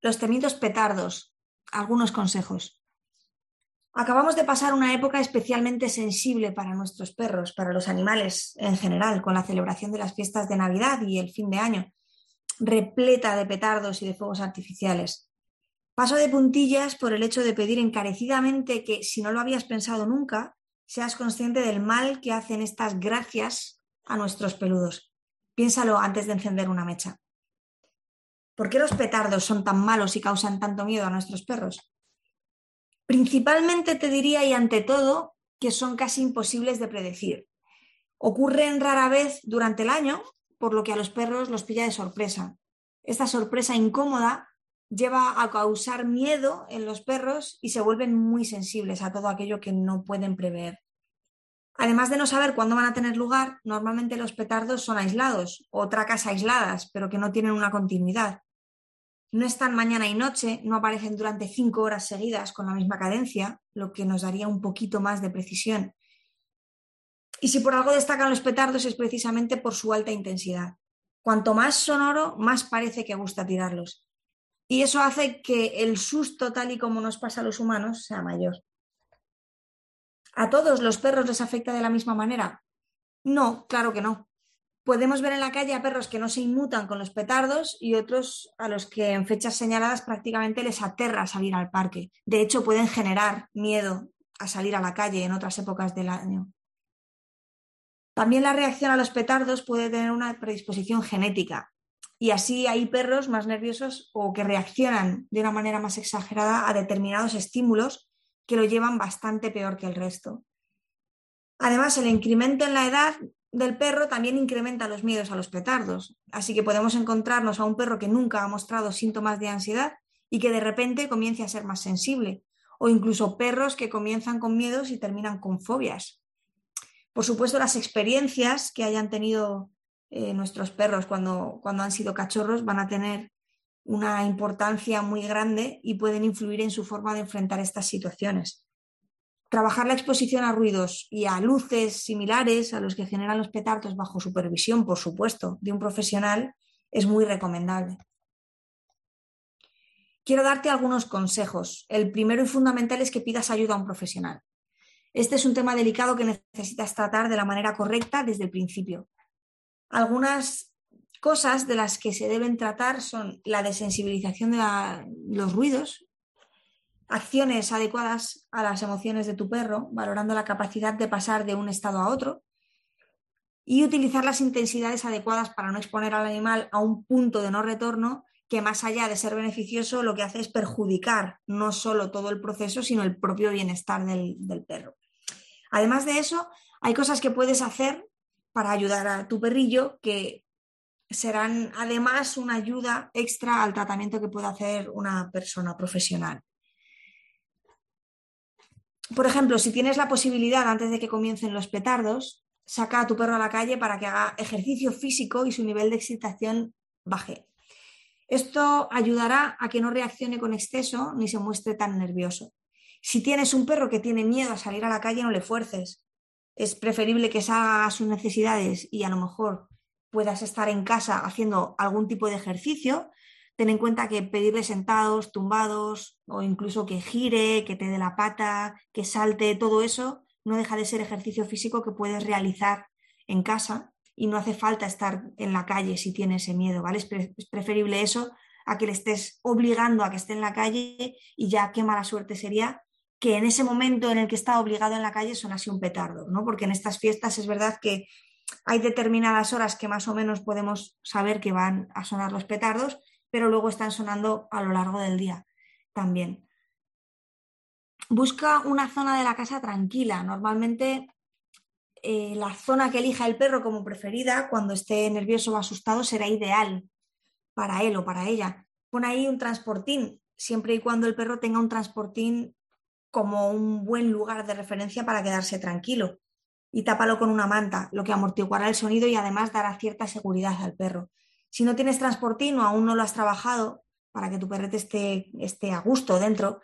Los temidos petardos. Algunos consejos. Acabamos de pasar una época especialmente sensible para nuestros perros, para los animales en general, con la celebración de las fiestas de Navidad y el fin de año, repleta de petardos y de fuegos artificiales. Paso de puntillas por el hecho de pedir encarecidamente que, si no lo habías pensado nunca, seas consciente del mal que hacen estas gracias a nuestros peludos. Piénsalo antes de encender una mecha. ¿Por qué los petardos son tan malos y causan tanto miedo a nuestros perros? Principalmente te diría y ante todo que son casi imposibles de predecir. Ocurren rara vez durante el año, por lo que a los perros los pilla de sorpresa. Esta sorpresa incómoda lleva a causar miedo en los perros y se vuelven muy sensibles a todo aquello que no pueden prever. Además de no saber cuándo van a tener lugar, normalmente los petardos son aislados o tracas aisladas, pero que no tienen una continuidad no están mañana y noche, no aparecen durante cinco horas seguidas con la misma cadencia, lo que nos daría un poquito más de precisión. Y si por algo destacan los petardos es precisamente por su alta intensidad. Cuanto más sonoro, más parece que gusta tirarlos. Y eso hace que el susto, tal y como nos pasa a los humanos, sea mayor. ¿A todos los perros les afecta de la misma manera? No, claro que no podemos ver en la calle a perros que no se inmutan con los petardos y otros a los que en fechas señaladas prácticamente les aterra salir al parque. De hecho, pueden generar miedo a salir a la calle en otras épocas del año. También la reacción a los petardos puede tener una predisposición genética y así hay perros más nerviosos o que reaccionan de una manera más exagerada a determinados estímulos que lo llevan bastante peor que el resto. Además, el incremento en la edad del perro también incrementa los miedos a los petardos. Así que podemos encontrarnos a un perro que nunca ha mostrado síntomas de ansiedad y que de repente comience a ser más sensible. O incluso perros que comienzan con miedos y terminan con fobias. Por supuesto, las experiencias que hayan tenido eh, nuestros perros cuando, cuando han sido cachorros van a tener una importancia muy grande y pueden influir en su forma de enfrentar estas situaciones. Trabajar la exposición a ruidos y a luces similares a los que generan los petardos bajo supervisión, por supuesto, de un profesional es muy recomendable. Quiero darte algunos consejos. El primero y fundamental es que pidas ayuda a un profesional. Este es un tema delicado que necesitas tratar de la manera correcta desde el principio. Algunas cosas de las que se deben tratar son la desensibilización de los ruidos, acciones adecuadas a las emociones de tu perro, valorando la capacidad de pasar de un estado a otro y utilizar las intensidades adecuadas para no exponer al animal a un punto de no retorno que más allá de ser beneficioso lo que hace es perjudicar no solo todo el proceso, sino el propio bienestar del, del perro. Además de eso, hay cosas que puedes hacer para ayudar a tu perrillo que serán además una ayuda extra al tratamiento que puede hacer una persona profesional. Por ejemplo, si tienes la posibilidad antes de que comiencen los petardos, saca a tu perro a la calle para que haga ejercicio físico y su nivel de excitación baje. Esto ayudará a que no reaccione con exceso ni se muestre tan nervioso. Si tienes un perro que tiene miedo a salir a la calle, no le fuerces. Es preferible que salga a sus necesidades y a lo mejor puedas estar en casa haciendo algún tipo de ejercicio ten en cuenta que pedirle sentados, tumbados o incluso que gire, que te dé la pata, que salte, todo eso no deja de ser ejercicio físico que puedes realizar en casa y no hace falta estar en la calle si tiene ese miedo, ¿vale? Es, preferible eso a que le estés obligando a que esté en la calle y ya qué mala suerte sería que en ese momento en el que está obligado en la calle sonase un petardo, ¿no? Porque en estas fiestas es verdad que hay determinadas horas que más o menos podemos saber que van a sonar los petardos, pero luego están sonando a lo largo del día también. Busca una zona de la casa tranquila. Normalmente eh, la zona que elija el perro como preferida cuando esté nervioso o asustado será ideal para él o para ella. Pon ahí un transportín, siempre y cuando el perro tenga un transportín como un buen lugar de referencia para quedarse tranquilo. Y tápalo con una manta, lo que amortiguará el sonido y además dará cierta seguridad al perro. Si no tienes transportín o aún no lo has trabajado para que tu perrete esté, esté a gusto dentro,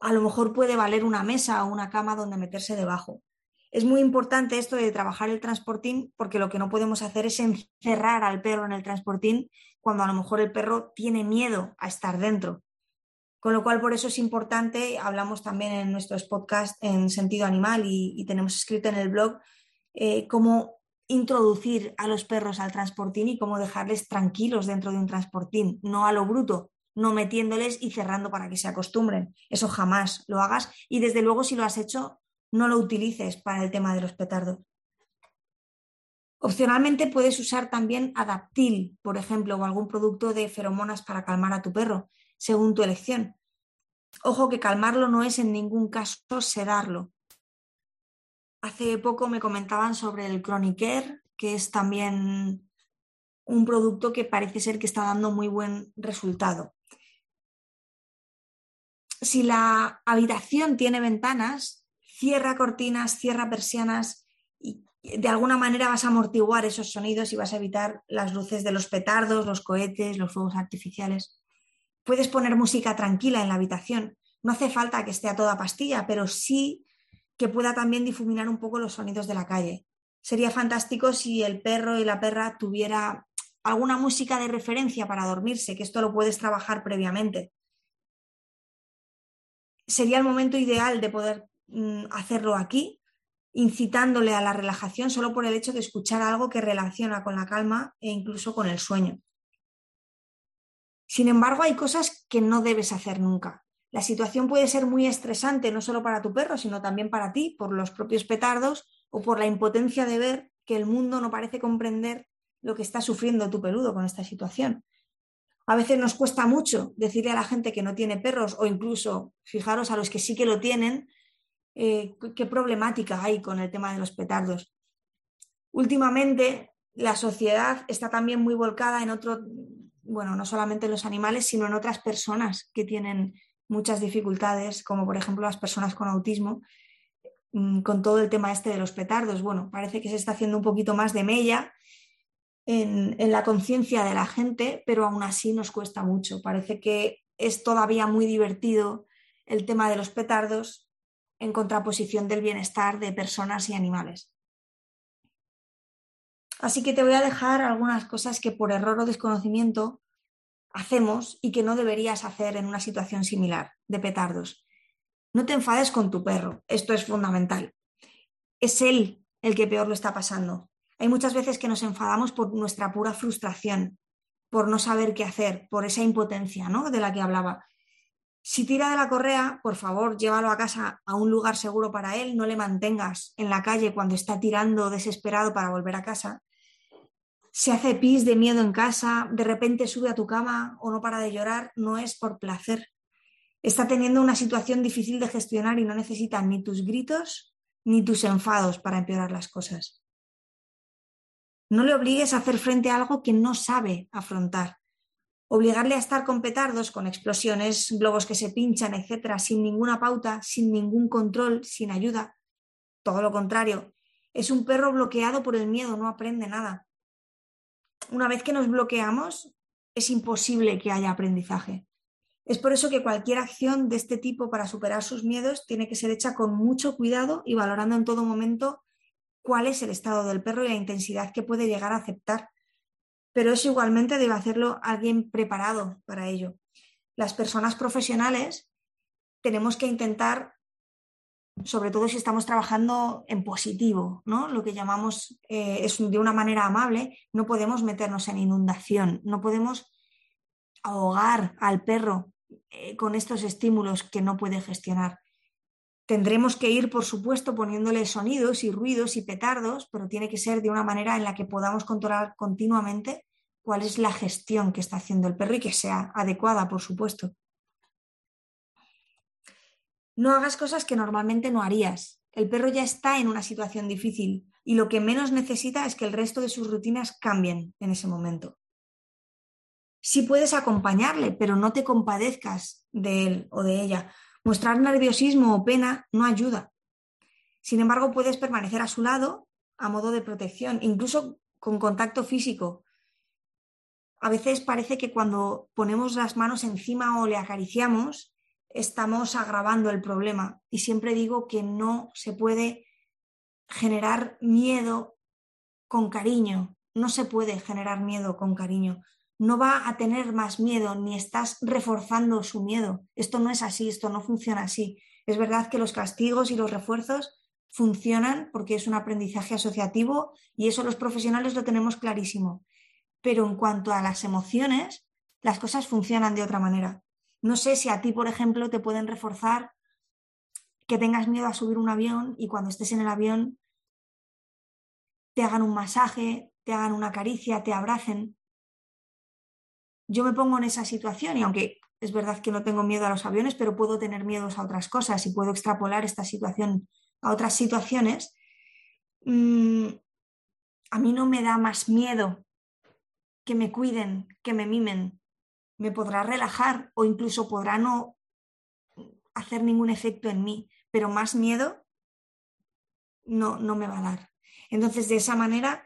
a lo mejor puede valer una mesa o una cama donde meterse debajo. Es muy importante esto de trabajar el transportín porque lo que no podemos hacer es encerrar al perro en el transportín cuando a lo mejor el perro tiene miedo a estar dentro. Con lo cual, por eso es importante, hablamos también en nuestros podcasts en sentido animal y, tenemos escrito en el blog eh, cómo introducir a los perros al transportín y cómo dejarles tranquilos dentro de un transportín, no a lo bruto, no metiéndoles y cerrando para que se acostumbren. Eso jamás lo hagas y desde luego si lo has hecho, no lo utilices para el tema de los petardos. Opcionalmente puedes usar también Adaptil, por ejemplo, o algún producto de feromonas para calmar a tu perro, según tu elección. Ojo que calmarlo no es en ningún caso sedarlo. Hace poco me comentaban sobre el Chronicare, que es también un producto que parece ser que está dando muy buen resultado. Si la habitación tiene ventanas, cierra cortinas, cierra persianas y de alguna manera vas a amortiguar esos sonidos y vas a evitar las luces de los petardos, los cohetes, los fuegos artificiales. Puedes poner música tranquila en la habitación. No hace falta que esté a toda pastilla, pero sí que pueda también difuminar un poco los sonidos de la calle. Sería fantástico si el perro y la perra tuviera alguna música de referencia para dormirse, que esto lo puedes trabajar previamente. Sería el momento ideal de poder mm, hacerlo aquí, incitándole a la relajación solo por el hecho de escuchar algo que relaciona con la calma e incluso con el sueño. Sin embargo, hay cosas que no debes hacer nunca. La situación puede ser muy estresante, no solo para tu perro, sino también para ti, por los propios petardos o por la impotencia de ver que el mundo no parece comprender lo que está sufriendo tu peludo con esta situación. A veces nos cuesta mucho decirle a la gente que no tiene perros o incluso, fijaros, a los que sí que lo tienen, eh, qué problemática hay con el tema de los petardos. Últimamente, la sociedad está también muy volcada en otro, bueno, no solamente en los animales, sino en otras personas que tienen muchas dificultades, como por ejemplo las personas con autismo, mm, con todo el tema este de los petardos. Bueno, parece que se está haciendo un poquito más de mella en, en la conciencia de la gente, pero aún así nos cuesta mucho. Parece que es todavía muy divertido el tema de los petardos en contraposición del bienestar de personas y animales. Así que te voy a dejar algunas cosas que por error o desconocimiento hacemos y que no deberías hacer en una situación similar de petardos. No te enfades con tu perro, esto es fundamental. Es él el que peor lo está pasando. Hay muchas veces que nos enfadamos por nuestra pura frustración, por no saber qué hacer, por esa impotencia ¿no? de la que hablaba. Si tira de la correa, por favor, llévalo a casa a un lugar seguro para él, no le mantengas en la calle cuando está tirando desesperado para volver a casa se hace pis de miedo en casa, de repente sube a tu cama o no para de llorar, no es por placer. Está teniendo una situación difícil de gestionar y no necesita ni tus gritos ni tus enfados para empeorar las cosas. No le obligues a hacer frente a algo que no sabe afrontar. Obligarle a estar con petardos, con explosiones, globos que se pinchan, etcétera, sin ninguna pauta, sin ningún control, sin ayuda. Todo lo contrario, es un perro bloqueado por el miedo, no aprende nada una vez que nos bloqueamos, es imposible que haya aprendizaje. Es por eso que cualquier acción de este tipo para superar sus miedos tiene que ser hecha con mucho cuidado y valorando en todo momento cuál es el estado del perro y la intensidad que puede llegar a aceptar. Pero eso igualmente debe hacerlo alguien preparado para ello. Las personas profesionales tenemos que intentar sobre todo si estamos trabajando en positivo, ¿no? Lo que llamamos eh, es de una manera amable, no podemos meternos en inundación, no podemos ahogar al perro eh, con estos estímulos que no puede gestionar. Tendremos que ir, por supuesto, poniéndole sonidos y ruidos y petardos, pero tiene que ser de una manera en la que podamos controlar continuamente cuál es la gestión que está haciendo el perro y que sea adecuada, por supuesto. No hagas cosas que normalmente no harías. El perro ya está en una situación difícil y lo que menos necesita es que el resto de sus rutinas cambien en ese momento. Sí puedes acompañarle, pero no te compadezcas de él o de ella. Mostrar nerviosismo o pena no ayuda. Sin embargo, puedes permanecer a su lado a modo de protección, incluso con contacto físico. A veces parece que cuando ponemos las manos encima o le acariciamos, estamos agravando el problema. Y siempre digo que no se puede generar miedo con cariño. No se puede generar miedo con cariño. no va a tener más miedo ni estás reforzando su miedo. Esto no es así, esto no funciona así. Es verdad que los castigos y los refuerzos funcionan porque es un aprendizaje asociativo y eso los profesionales lo tenemos clarísimo. Pero en cuanto a las emociones, las cosas funcionan de otra manera. No sé si a ti, por ejemplo, te pueden reforzar que tengas miedo a subir un avión y cuando estés en el avión te hagan un masaje, te hagan una caricia, te abracen. Yo me pongo en esa situación y aunque es verdad que no tengo miedo a los aviones, pero puedo tener miedos a otras cosas y puedo extrapolar esta situación a otras situaciones, mm, a mí no me da más miedo que me cuiden, que me mimen. Me podrá relajar o incluso podrá no hacer ningún efecto en mí, pero más miedo no, no me va a dar. Entonces, de esa manera,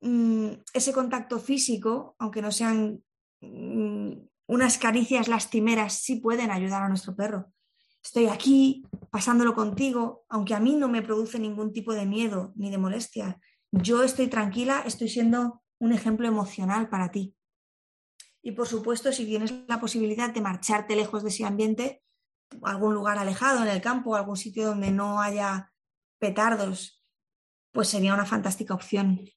mm, ese contacto físico, aunque no sean mm, unas caricias lastimeras, sí pueden ayudar a nuestro perro. Estoy aquí pasándolo contigo, aunque a mí no me produce ningún tipo de miedo ni de molestia. Yo estoy tranquila, estoy siendo un ejemplo emocional para ti. Y por supuesto, si tienes la posibilidad de marcharte lejos de ese ambiente, algún lugar alejado en el campo, algún sitio donde no haya petardos, pues sería una fantástica opción.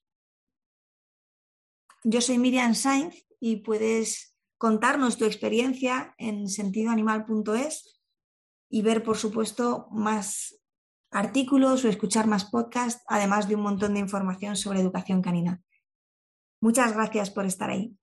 Yo soy Miriam Sainz y puedes contarnos tu experiencia en sentidoanimal.es y ver, por supuesto, más artículos o escuchar más podcasts, además de un montón de información sobre educación canina. Muchas gracias por estar ahí.